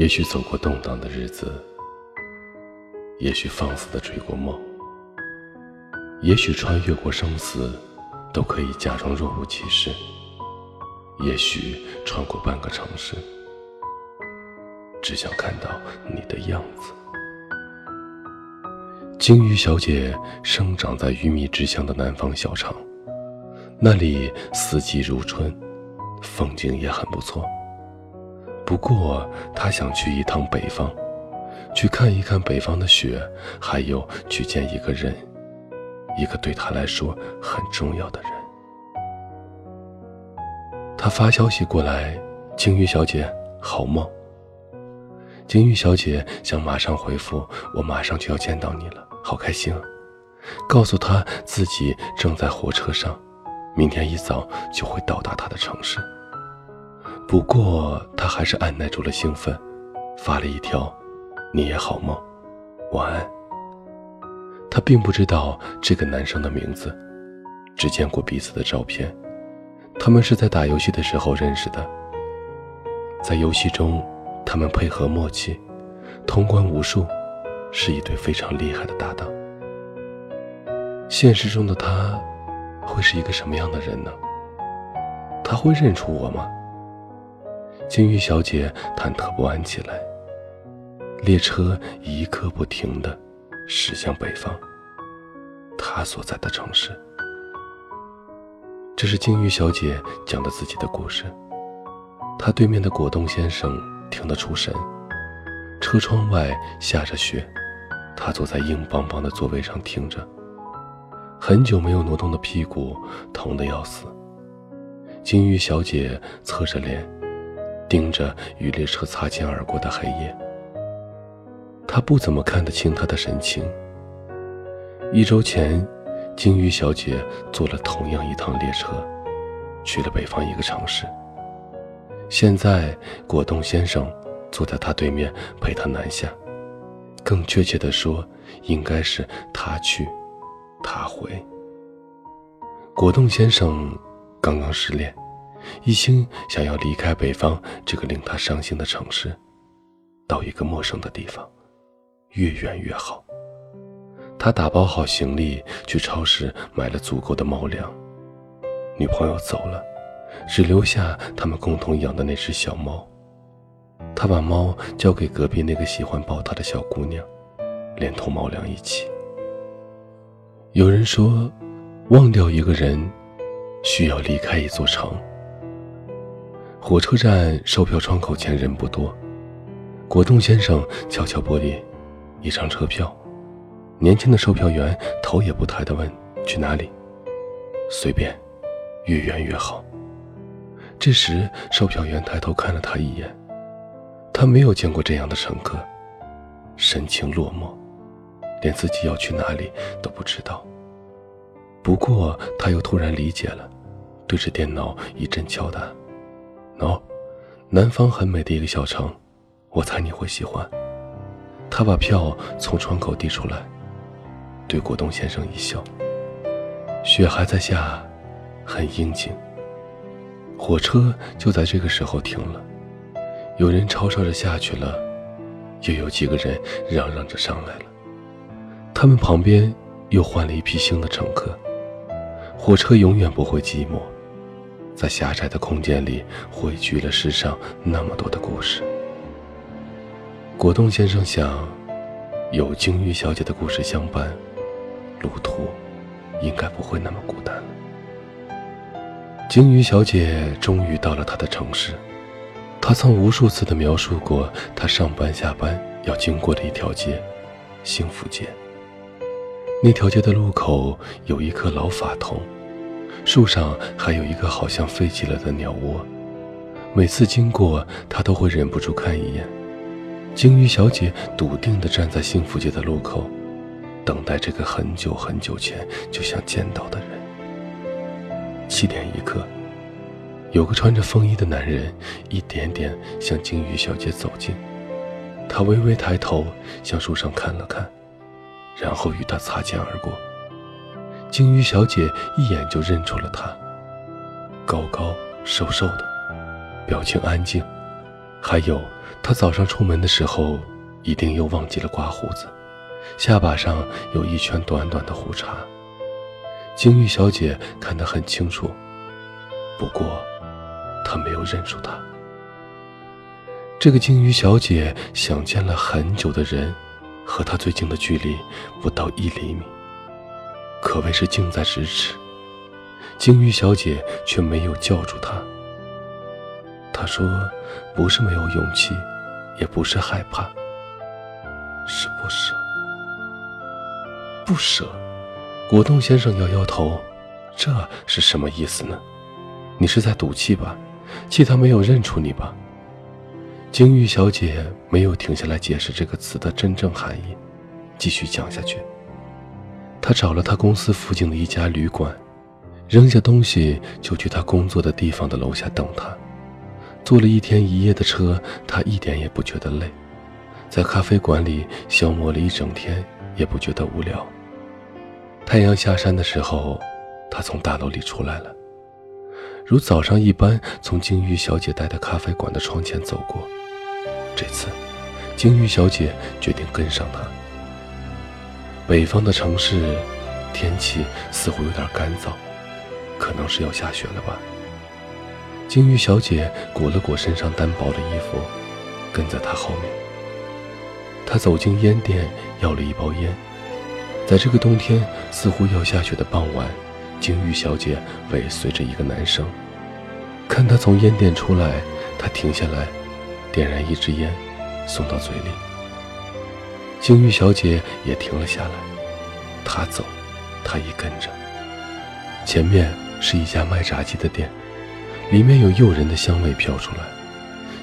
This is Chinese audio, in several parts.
也许走过动荡的日子，也许放肆的追过梦，也许穿越过生死，都可以假装若无其事。也许穿过半个城市，只想看到你的样子。金鱼小姐生长在鱼米之乡的南方小城，那里四季如春，风景也很不错。不过，他想去一趟北方，去看一看北方的雪，还有去见一个人，一个对他来说很重要的人。他发消息过来：“金鱼小姐，好梦。”金鱼小姐想马上回复：“我马上就要见到你了。”好开心啊！告诉他自己正在火车上，明天一早就会到达他的城市。不过他还是按耐住了兴奋，发了一条：“你也好梦，晚安。”他并不知道这个男生的名字，只见过彼此的照片。他们是在打游戏的时候认识的，在游戏中，他们配合默契，通关无数。是一对非常厉害的搭档。现实中的他，会是一个什么样的人呢？他会认出我吗？金鱼小姐忐忑不安起来。列车一刻不停的驶向北方，她所在的城市。这是金鱼小姐讲的自己的故事。她对面的果冻先生听得出神。车窗外下着雪。他坐在硬邦邦的座位上听着，很久没有挪动的屁股疼得要死。金鱼小姐侧着脸，盯着与列车擦肩而过的黑夜。她不怎么看得清他的神情。一周前，鲸鱼小姐坐了同样一趟列车，去了北方一个城市。现在，果冻先生坐在他对面，陪他南下。更确切的说，应该是他去，他回。果冻先生刚刚失恋，一心想要离开北方这个令他伤心的城市，到一个陌生的地方，越远越好。他打包好行李，去超市买了足够的猫粮。女朋友走了，只留下他们共同养的那只小猫。他把猫交给隔壁那个喜欢抱他的小姑娘，连同猫粮一起。有人说，忘掉一个人，需要离开一座城。火车站售票窗口前人不多，果冻先生敲敲玻璃，一张车票。年轻的售票员头也不抬地问：“去哪里？”“随便，越远越好。”这时，售票员抬头看了他一眼。他没有见过这样的乘客，神情落寞，连自己要去哪里都不知道。不过他又突然理解了，对着电脑一阵敲打。喏，南方很美的一个小城，我猜你会喜欢。他把票从窗口递出来，对果冻先生一笑。雪还在下，很应景。火车就在这个时候停了。有人吵吵着下去了，又有几个人嚷嚷着上来了。他们旁边又换了一批新的乘客。火车永远不会寂寞，在狭窄的空间里汇聚了世上那么多的故事。果冻先生想，有鲸鱼小姐的故事相伴，路途应该不会那么孤单了。鲸鱼小姐终于到了她的城市。她曾无数次地描述过她上班下班要经过的一条街——幸福街。那条街的路口有一棵老法桐，树上还有一个好像废弃了的鸟窝。每次经过，他都会忍不住看一眼。鲸鱼小姐笃定地站在幸福街的路口，等待这个很久很久前就想见到的人。七点一刻。有个穿着风衣的男人一点点向鲸鱼小姐走近，他微微抬头向树上看了看，然后与她擦肩而过。鲸鱼小姐一眼就认出了他，高高瘦瘦的，表情安静，还有，他早上出门的时候，一定又忘记了刮胡子，下巴上有一圈短短的胡茬。鲸鱼小姐看得很清楚，不过，她没有认出他。这个鲸鱼小姐想见了很久的人，和他最近的距离不到一厘米，可谓是近在咫尺。金鱼小姐却没有叫住他。她说：“不是没有勇气，也不是害怕，是不舍。不舍。”果冻先生摇摇头：“这是什么意思呢？你是在赌气吧？气他没有认出你吧？”金玉小姐没有停下来解释这个词的真正含义，继续讲下去。他找了他公司附近的一家旅馆，扔下东西就去他工作的地方的楼下等他。坐了一天一夜的车，他一点也不觉得累，在咖啡馆里消磨了一整天，也不觉得无聊。太阳下山的时候，他从大楼里出来了，如早上一般从金玉小姐待的咖啡馆的窗前走过。这次，金玉小姐决定跟上他。北方的城市，天气似乎有点干燥，可能是要下雪了吧。金玉小姐裹了裹身上单薄的衣服，跟在他后面。他走进烟店，要了一包烟。在这个冬天似乎要下雪的傍晚，金玉小姐尾随着一个男生。看他从烟店出来，他停下来，点燃一支烟，送到嘴里。鲸鱼小姐也停了下来。她走，他一跟着。前面是一家卖炸鸡的店，里面有诱人的香味飘出来。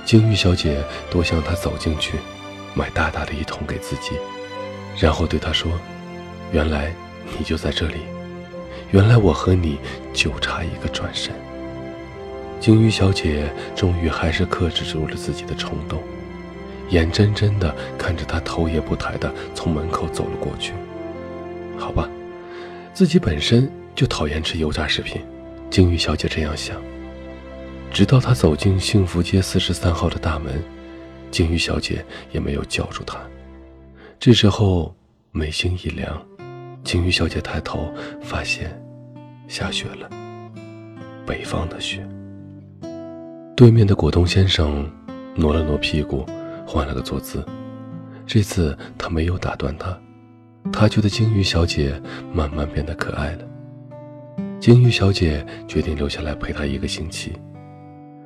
鲸鱼小姐多向他走进去，买大大的一桶给自己，然后对他说。原来你就在这里，原来我和你就差一个转身。鲸鱼小姐终于还是克制住了自己的冲动，眼睁睁地看着他头也不抬地从门口走了过去。好吧，自己本身就讨厌吃油炸食品，金鱼小姐这样想。直到他走进幸福街四十三号的大门，金鱼小姐也没有叫住他。这时候眉心一凉。金鱼小姐抬头，发现下雪了。北方的雪。对面的果冻先生挪了挪屁股，换了个坐姿。这次他没有打断他，他觉得鲸鱼小姐慢慢变得可爱了。鲸鱼小姐决定留下来陪他一个星期，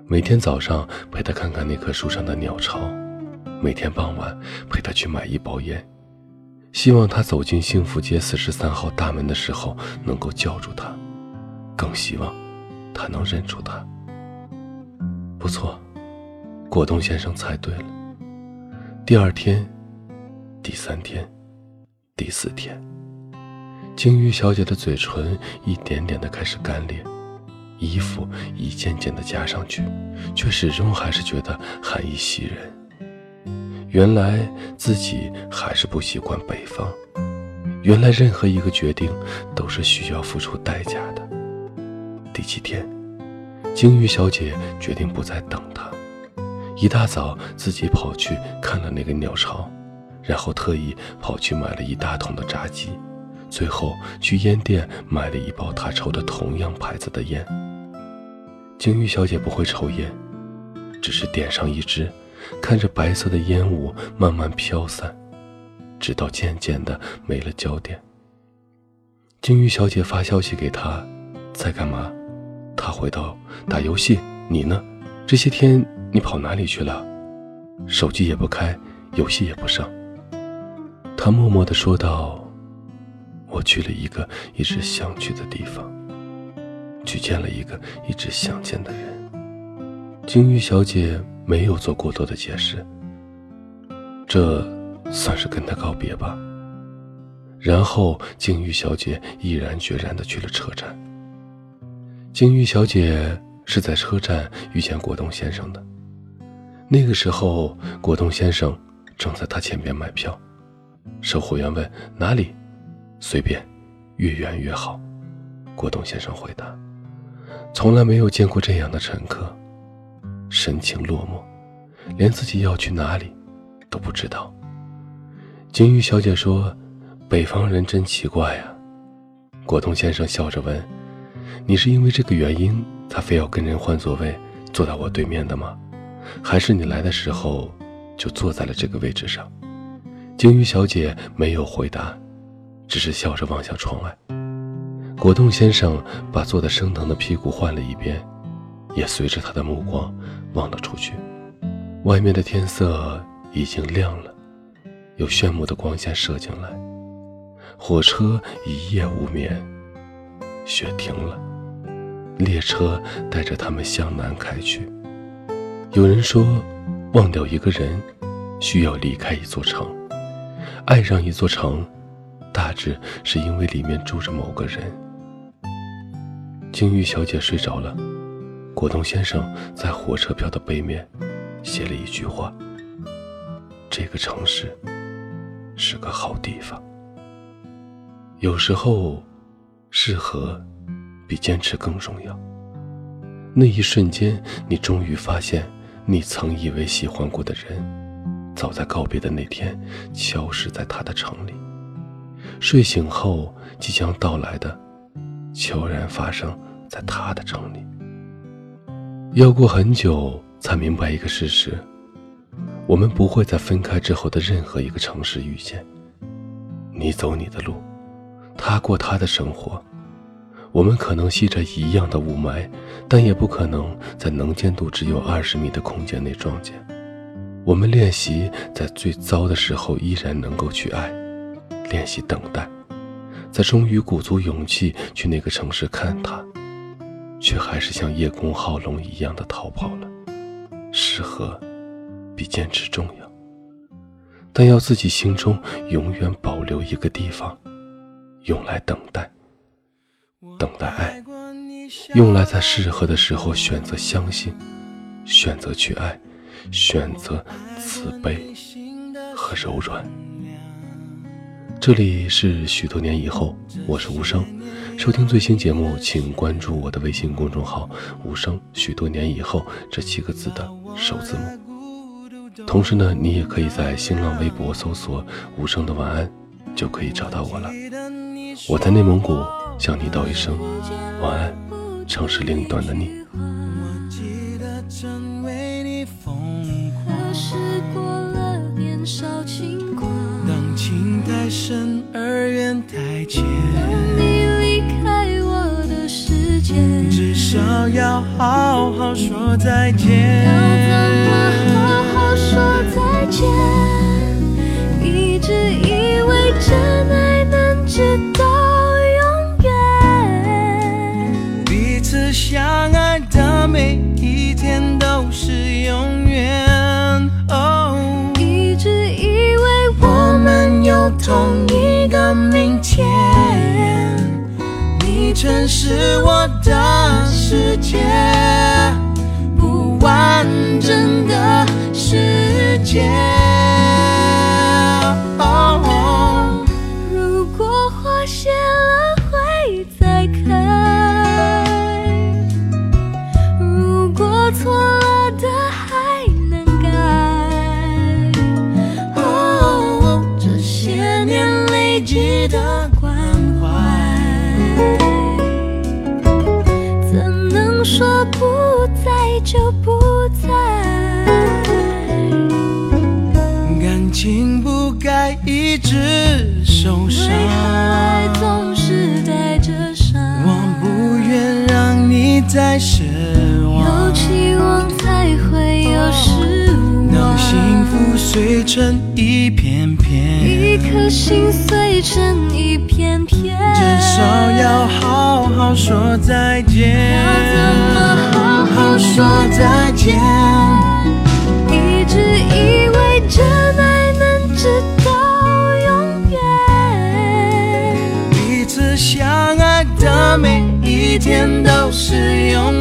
每天早上陪他看看那棵树上的鸟巢，每天傍晚陪他去买一包烟。希望他走进幸福街四十三号大门的时候能够叫住他，更希望他能认出他。不错，果冻先生猜对了。第二天、第三天、第四天，鲸鱼小姐的嘴唇一点点的开始干裂，衣服一件件的加上去，却始终还是觉得寒意袭人。原来自己还是不习惯北方，原来任何一个决定都是需要付出代价的。第七天，鲸鱼小姐决定不再等他，一大早自己跑去看了那个鸟巢，然后特意跑去买了一大桶的炸鸡，最后去烟店买了一包他抽的同样牌子的烟。金鱼小姐不会抽烟，只是点上一支。看着白色的烟雾慢慢飘散，直到渐渐的没了焦点。金鱼小姐发消息给他，在干嘛？他回道：打游戏。你呢？这些天你跑哪里去了？手机也不开，游戏也不上。他默默的说道：我去了一个一直想去的地方，去见了一个一直想见的人。金鱼小姐。没有做过多的解释，这算是跟他告别吧。然后，金玉小姐毅然决然地去了车站。金玉小姐是在车站遇见果冻先生的。那个时候，果冻先生正在他前边买票。售货员问：“哪里？”“随便，越远越好。”果冻先生回答。从来没有见过这样的乘客。神情落寞，连自己要去哪里都不知道。金鱼小姐说：“北方人真奇怪呀。”果冻先生笑着问：“你是因为这个原因才非要跟人换座位，坐到我对面的吗？还是你来的时候就坐在了这个位置上？”鲸鱼小姐没有回答，只是笑着望向窗外。果冻先生把坐得生疼的屁股换了一边，也随着他的目光望了出去。外面的天色已经亮了，有炫目的光线射进来。火车一夜无眠，雪停了，列车带着他们向南开去。有人说，忘掉一个人，需要离开一座城；爱上一座城，大致是因为里面住着某个人。鲸鱼小姐睡着了，果冻先生在火车票的背面写了一句话：“这个城市是个好地方。”有时候，适合比坚持更重要。那一瞬间，你终于发现，你曾以为喜欢过的人，早在告别的那天消失在他的城里。睡醒后，即将到来的。悄然发生在他的城里。要过很久才明白一个事实：我们不会在分开之后的任何一个城市遇见。你走你的路，他过他的生活。我们可能吸着一样的雾霾，但也不可能在能见度只有二十米的空间内撞见。我们练习在最糟的时候依然能够去爱，练习等待。在终于鼓足勇气去那个城市看他，却还是像叶公好龙一样的逃跑了。适合比坚持重要，但要自己心中永远保留一个地方，用来等待，等待爱，用来在适合的时候选择相信，选择去爱，选择慈悲和柔软。这里是许多年以后，我是无声。收听最新节目，请关注我的微信公众号“无声”。许多年以后这七个字的首字母。同时呢，你也可以在新浪微博搜索“无声的晚安”，就可以找到我了。我在内蒙古向你道一声晚安，城市另一端的你。深而远太浅。当你离开我的世界，至少要好好说再见。要怎么好好说再见？一直以为真爱相爱的每一天都是永远。一直以为我们有同一个明天，你曾是我的世界，不完整的世界。再失望，有期望才会有失望。当幸福碎成一片片，一颗心碎成一片片，至少要好好说再见。要怎么好好说再见？一直以为真爱能直到。每一天都是永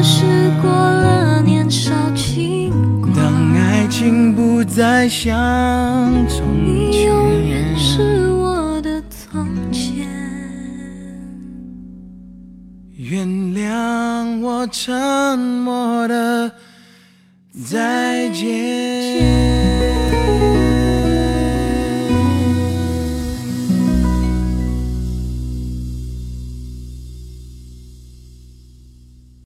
风华。何时过了年少轻狂？当爱情不再像从前，你永远是我的从前。原谅我沉默的再见。